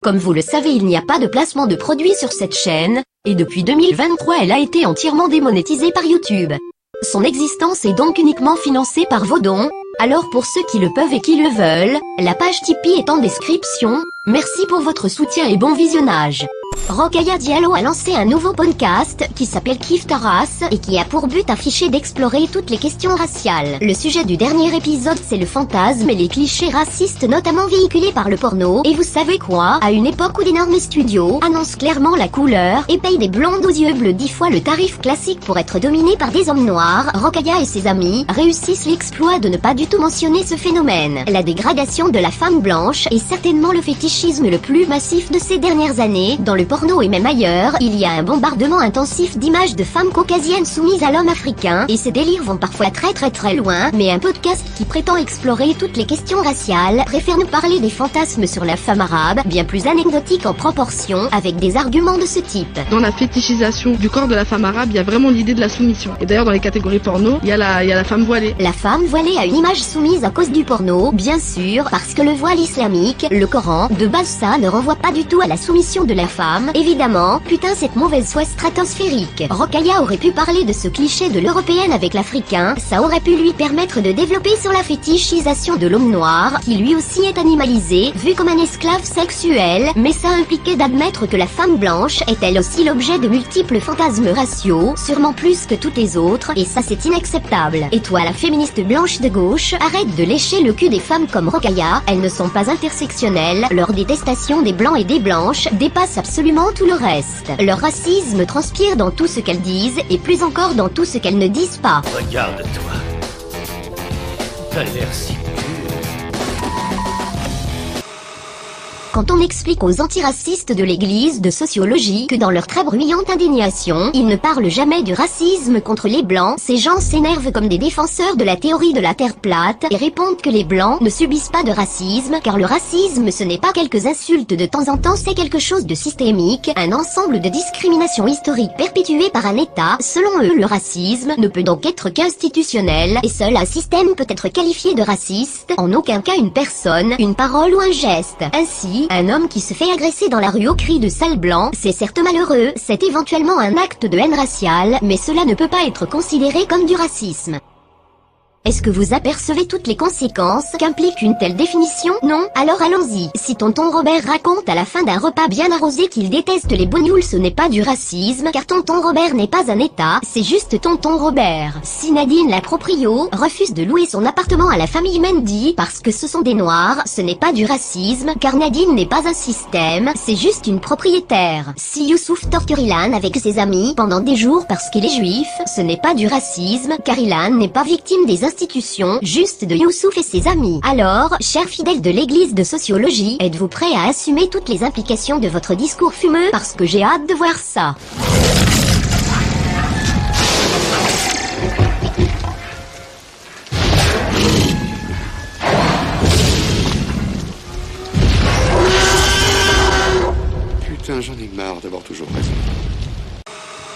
Comme vous le savez il n'y a pas de placement de produits sur cette chaîne, et depuis 2023 elle a été entièrement démonétisée par YouTube. Son existence est donc uniquement financée par vos dons, alors pour ceux qui le peuvent et qui le veulent, la page Tipeee est en description, merci pour votre soutien et bon visionnage. Rokaya Diallo a lancé un nouveau podcast qui s'appelle Kif Taras et qui a pour but affiché d'explorer toutes les questions raciales. Le sujet du dernier épisode c'est le fantasme et les clichés racistes notamment véhiculés par le porno. Et vous savez quoi? À une époque où d'énormes studios annoncent clairement la couleur et payent des blondes aux yeux bleus dix fois le tarif classique pour être dominés par des hommes noirs, Rokaya et ses amis réussissent l'exploit de ne pas du tout mentionner ce phénomène. La dégradation de la femme blanche est certainement le fétichisme le plus massif de ces dernières années le porno et même ailleurs, il y a un bombardement intensif d'images de femmes caucasiennes soumises à l'homme africain, et ces délires vont parfois très très très loin, mais un podcast qui prétend explorer toutes les questions raciales préfère nous parler des fantasmes sur la femme arabe, bien plus anecdotique en proportion, avec des arguments de ce type. Dans la fétichisation du corps de la femme arabe, il y a vraiment l'idée de la soumission. Et d'ailleurs, dans les catégories porno, il y, a la, il y a la femme voilée. La femme voilée a une image soumise à cause du porno, bien sûr, parce que le voile islamique, le Coran, de base ça ne renvoie pas du tout à la soumission de la femme, évidemment, putain cette mauvaise foi stratosphérique. Rokaya aurait pu parler de ce cliché de l'européenne avec l'africain, ça aurait pu lui permettre de développer sur la fétichisation de l'homme noir, qui lui aussi est animalisé, vu comme un esclave sexuel, mais ça impliquait d'admettre que la femme blanche est elle aussi l'objet de multiples fantasmes raciaux, sûrement plus que toutes les autres, et ça c'est inacceptable. Et toi la féministe blanche de gauche, arrête de lécher le cul des femmes comme Rokaya, elles ne sont pas intersectionnelles, leur détestation des blancs et des blanches dépasse absolument tout le reste. Leur racisme transpire dans tout ce qu'elles disent et plus encore dans tout ce qu'elles ne disent pas. Regarde-toi. Quand on explique aux antiracistes de l'église de sociologie que dans leur très bruyante indignation, ils ne parlent jamais du racisme contre les blancs, ces gens s'énervent comme des défenseurs de la théorie de la terre plate et répondent que les blancs ne subissent pas de racisme car le racisme ce n'est pas quelques insultes de temps en temps c'est quelque chose de systémique, un ensemble de discriminations historiques perpétuées par un état. Selon eux le racisme ne peut donc être qu'institutionnel et seul un système peut être qualifié de raciste, en aucun cas une personne, une parole ou un geste. Ainsi, un homme qui se fait agresser dans la rue au cri de sale blanc, c'est certes malheureux, c'est éventuellement un acte de haine raciale, mais cela ne peut pas être considéré comme du racisme. Est-ce que vous apercevez toutes les conséquences qu'implique une telle définition? Non? Alors allons-y. Si tonton Robert raconte à la fin d'un repas bien arrosé qu'il déteste les bougnoules ce n'est pas du racisme, car tonton Robert n'est pas un état, c'est juste tonton Robert. Si Nadine la proprio refuse de louer son appartement à la famille Mendy parce que ce sont des noirs, ce n'est pas du racisme, car Nadine n'est pas un système, c'est juste une propriétaire. Si Youssouf torture Ilan avec ses amis pendant des jours parce qu'il est juif, ce n'est pas du racisme, car Ilan n'est pas victime des juste de Youssouf et ses amis. Alors, chers fidèles de l'église de sociologie, êtes-vous prêts à assumer toutes les implications de votre discours fumeux? Parce que j'ai hâte de voir ça. Putain, j'en ai marre d'avoir toujours raison.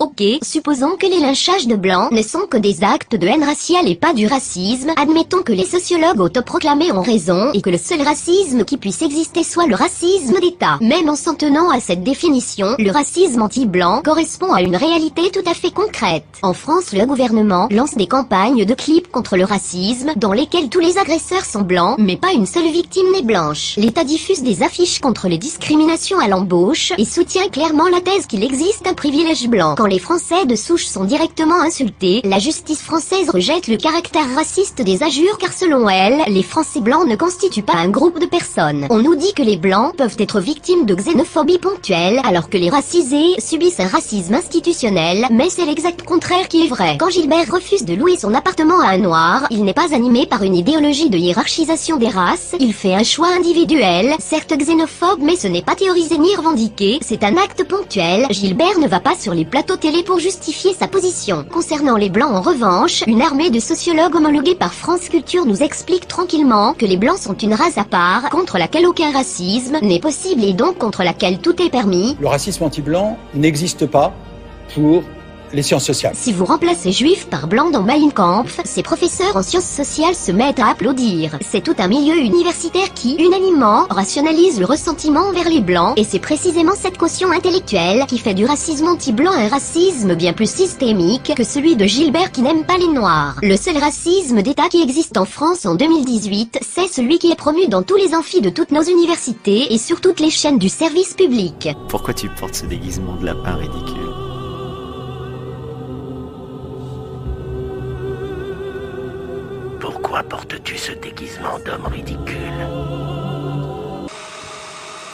Ok, supposons que les lynchages de blancs ne sont que des actes de haine raciale et pas du racisme, admettons que les sociologues autoproclamés ont raison et que le seul racisme qui puisse exister soit le racisme d'État. Même en s'en tenant à cette définition, le racisme anti-blanc correspond à une réalité tout à fait concrète. En France, le gouvernement lance des campagnes de clips contre le racisme dans lesquelles tous les agresseurs sont blancs, mais pas une seule victime n'est blanche. L'État diffuse des affiches contre les discriminations à l'embauche et soutient clairement la thèse qu'il existe un privilège blanc les Français de souche sont directement insultés, la justice française rejette le caractère raciste des injures car selon elle, les Français blancs ne constituent pas un groupe de personnes. On nous dit que les blancs peuvent être victimes de xénophobie ponctuelle, alors que les racisés subissent un racisme institutionnel, mais c'est l'exact contraire qui est vrai. Quand Gilbert refuse de louer son appartement à un noir, il n'est pas animé par une idéologie de hiérarchisation des races, il fait un choix individuel, certes xénophobe mais ce n'est pas théorisé ni revendiqué, c'est un acte ponctuel, Gilbert ne va pas sur les plateaux télé pour justifier sa position. Concernant les Blancs en revanche, une armée de sociologues homologués par France Culture nous explique tranquillement que les Blancs sont une race à part, contre laquelle aucun racisme n'est possible et donc contre laquelle tout est permis. Le racisme anti-blanc n'existe pas pour les sciences sociales. Si vous remplacez juif par blanc dans Mein Kampf, ces professeurs en sciences sociales se mettent à applaudir. C'est tout un milieu universitaire qui, unanimement, rationalise le ressentiment envers les blancs, et c'est précisément cette caution intellectuelle qui fait du racisme anti-blanc un racisme bien plus systémique que celui de Gilbert qui n'aime pas les noirs. Le seul racisme d'État qui existe en France en 2018, c'est celui qui est promu dans tous les amphis de toutes nos universités et sur toutes les chaînes du service public. Pourquoi tu portes ce déguisement de lapin ridicule? Pourquoi portes-tu ce déguisement d'homme ridicule?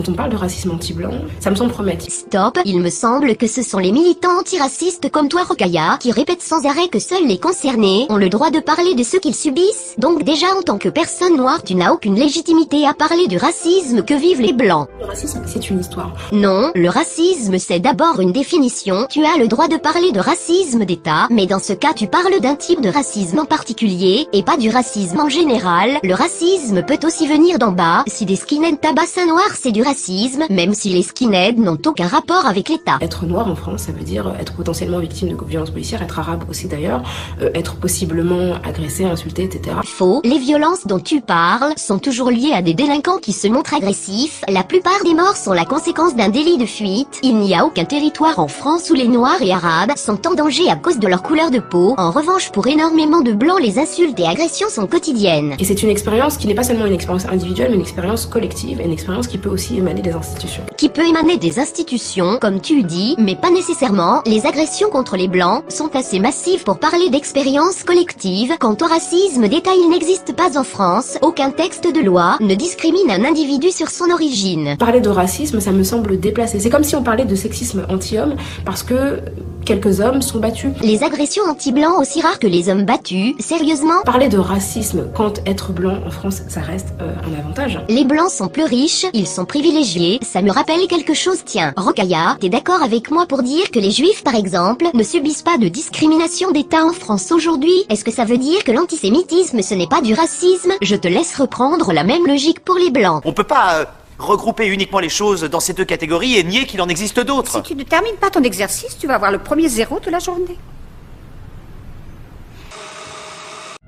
Quand on parle de racisme anti-blanc, ça me semble promettre. Stop, il me semble que ce sont les militants antiracistes comme toi Rokaya qui répètent sans arrêt que seuls les concernés ont le droit de parler de ce qu'ils subissent. Donc déjà en tant que personne noire, tu n'as aucune légitimité à parler du racisme que vivent les blancs. Le racisme, c'est une histoire. Non, le racisme c'est d'abord une définition. Tu as le droit de parler de racisme d'État, mais dans ce cas tu parles d'un type de racisme en particulier et pas du racisme en général. Le racisme peut aussi venir d'en bas. Si des skinheads tabassent un noir, c'est du racisme, même si les skinheads n'ont aucun rapport avec l'État. Être noir en France, ça veut dire être potentiellement victime de violences policières, être arabe aussi d'ailleurs, euh, être possiblement agressé, insulté, etc. Faux, les violences dont tu parles sont toujours liées à des délinquants qui se montrent agressifs. La plupart des morts sont la conséquence d'un délit de fuite. Il n'y a aucun territoire en France où les noirs et arabes sont en danger à cause de leur couleur de peau. En revanche, pour énormément de blancs, les insultes et agressions sont quotidiennes. Et c'est une expérience qui n'est pas seulement une expérience individuelle, mais une expérience collective, et une expérience qui peut aussi émaner des institutions. Qui peut émaner des institutions, comme tu dis, mais pas nécessairement. Les agressions contre les blancs sont assez massives pour parler d'expérience collective. Quant au racisme d'État, il n'existe pas en France. Aucun texte de loi ne discrimine un individu sur son origine. Parler de racisme, ça me semble déplacé. C'est comme si on parlait de sexisme anti-homme, parce que quelques hommes sont battus. Les agressions anti-blancs aussi rares que les hommes battus, sérieusement Parler de racisme quand être blanc en France, ça reste euh, un avantage. Les blancs sont plus riches, ils sont privilégiés, ça me rappelle quelque chose tiens. Rokaya, t'es d'accord avec moi pour dire que les juifs par exemple ne subissent pas de discrimination d'État en France aujourd'hui? Est-ce que ça veut dire que l'antisémitisme ce n'est pas du racisme? Je te laisse reprendre la même logique pour les blancs. On peut pas euh, regrouper uniquement les choses dans ces deux catégories et nier qu'il en existe d'autres. Si tu ne termines pas ton exercice, tu vas avoir le premier zéro de la journée.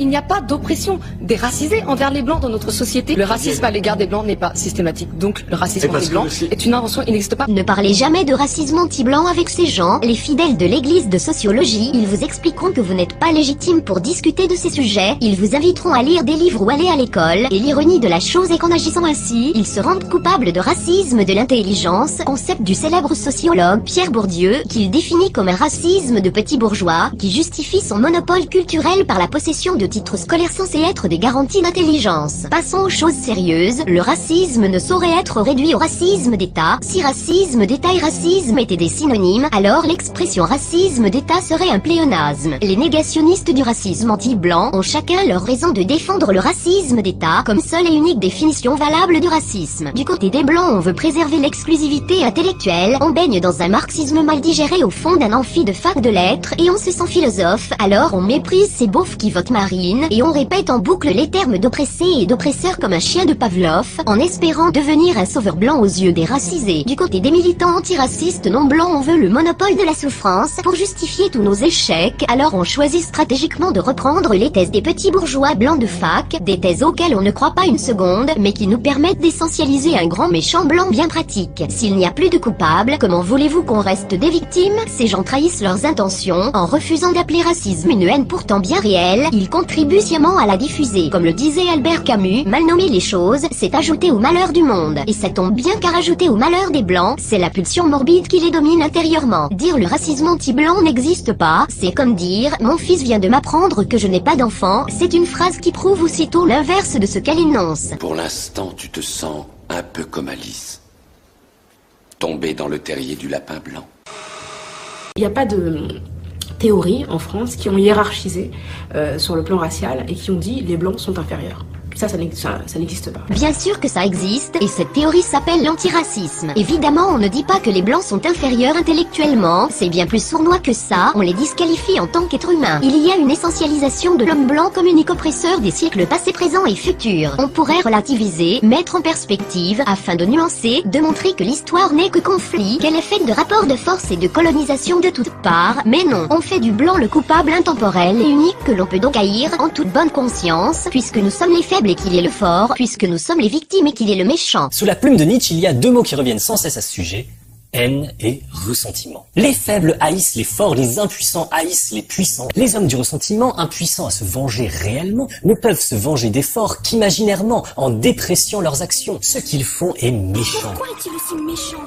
Il n'y a pas d'oppression des racisés envers les blancs dans notre société. Le racisme à l'égard des blancs n'est pas systématique. Donc le racisme des blancs est une invention, il n'existe pas. Ne parlez jamais de racisme anti-blanc avec ces gens, les fidèles de l'église de sociologie. Ils vous expliqueront que vous n'êtes pas légitime pour discuter de ces sujets. Ils vous inviteront à lire des livres ou aller à l'école. Et l'ironie de la chose est qu'en agissant ainsi, ils se rendent coupables de racisme de l'intelligence, concept du célèbre sociologue Pierre Bourdieu, qu'il définit comme un racisme de petits bourgeois, qui justifie son monopole culturel par la possession de titres scolaires censés être des garanties d'intelligence. Passons aux choses sérieuses, le racisme ne saurait être réduit au racisme d'État. Si racisme d'État et racisme étaient des synonymes, alors l'expression racisme d'État serait un pléonasme. Les négationnistes du racisme anti-blanc ont chacun leur raison de défendre le racisme d'État comme seule et unique définition valable du racisme. Du côté des blancs, on veut préserver l'exclusivité intellectuelle, on baigne dans un marxisme mal digéré au fond d'un amphi de fac de lettres et on se sent philosophe, alors on méprise ces beaufs qui votent Et on répète en boucle les termes d'oppressé et d'oppresseur comme un chien de Pavlov, en espérant devenir un sauveur blanc aux yeux des racisés. Du côté des militants antiracistes non blancs, on veut le monopole de la souffrance pour justifier tous nos échecs, alors on choisit stratégiquement de reprendre les thèses des petits bourgeois blancs de fac, des thèses auxquelles on ne croit pas une seconde, mais qui nous permettent d'essentialiser un grand méchant blanc bien pratique. S'il n'y a plus de coupables, comment voulez-vous qu'on reste des victimes? Ces gens trahissent leurs intentions en refusant d'appeler racisme une haine pourtant bien réelle, ils contribuent sciemment à la diffuser. Comme le disait Albert Camus, mal nommer les choses, c'est ajouter au malheur du monde. Et ça tombe bien car ajouter au malheur des blancs, c'est la pulsion morbide qui les domine intérieurement. Dire le racisme anti-blanc n'existe pas, c'est comme dire « mon fils vient de m'apprendre que je n'ai pas d'enfant », c'est une phrase qui prouve aussitôt l'inverse de ce qu'elle énonce. Pour l'instant, tu te sens un peu comme Alice. Tombée dans le terrier du lapin blanc. Il n'y a pas de théories en France qui ont hiérarchisé euh, sur le plan racial et qui ont dit les blancs sont inférieurs. Ça, ça ça- ça n'existe pas. Bien sûr que ça existe, et cette théorie s'appelle l'antiracisme. Évidemment, on ne dit pas que les blancs sont inférieurs intellectuellement, c'est bien plus sournois que ça, on les disqualifie en tant qu'êtres humains. Il y a une essentialisation de l'homme blanc comme unique oppresseur des siècles passés, présents et futurs. On pourrait relativiser, mettre en perspective, afin de nuancer, de montrer que l'histoire n'est que conflit, qu'elle est faite de rapports de force et de colonisation de toutes parts, mais non, on fait du blanc le coupable intemporel et unique que l'on peut donc haïr en toute bonne conscience, puisque nous sommes les faibles et qu'il est le fort, puisque nous sommes les victimes et qu'il est le méchant. Sous la plume de Nietzsche, il y a deux mots qui reviennent sans cesse à ce sujet. Haine et ressentiment. Les faibles haïssent les forts, les impuissants haïssent les puissants. Les hommes du ressentiment, impuissants à se venger réellement, ne peuvent se venger des forts qu'imaginairement, en dépréciant leurs actions. Ce qu'ils font est méchant. est-il aussi méchant?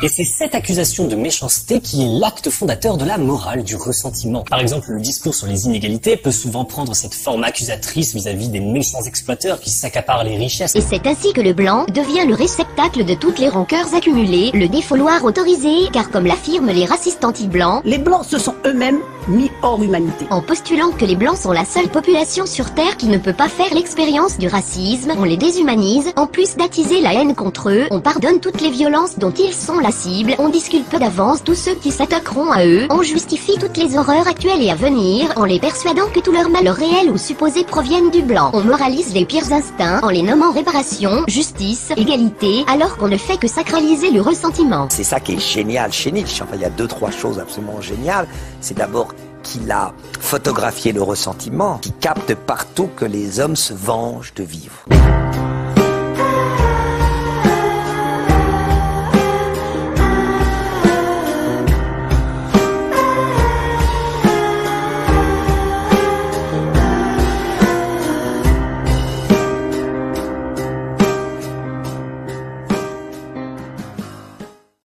Et c'est cette accusation de méchanceté qui est l'acte fondateur de la morale du ressentiment. Par exemple, le discours sur les inégalités peut souvent prendre cette forme accusatrice vis-à-vis des méchants exploiteurs qui s'accaparent les richesses. Et c'est ainsi que le blanc devient le réceptacle de toutes les rancœurs accumulées, le défouloir autorisé, car comme l'affirment les racistes anti-blancs, Les blancs se sont eux-mêmes mis hors humanité. en postulant que les blancs sont la seule population sur Terre qui ne peut pas faire l'expérience du racisme, on les déshumanise, en plus d'attiser la haine contre eux, on pardonne toutes les violences dont ils sont la on disculpe d'avance tous ceux qui s'attaqueront à eux, on justifie toutes les horreurs actuelles et à venir, en les persuadant que tout leur malheur réel ou supposé proviennent du blanc. On moralise les pires instincts en les nommant réparation, justice, égalité, alors qu'on ne fait que sacraliser le ressentiment. C'est ça qui est génial chez Nietzsche. Enfin, il y a deux, trois choses absolument géniales. C'est d'abord qu'il a photographié le ressentiment, qui capte partout que les hommes se vengent de vivre.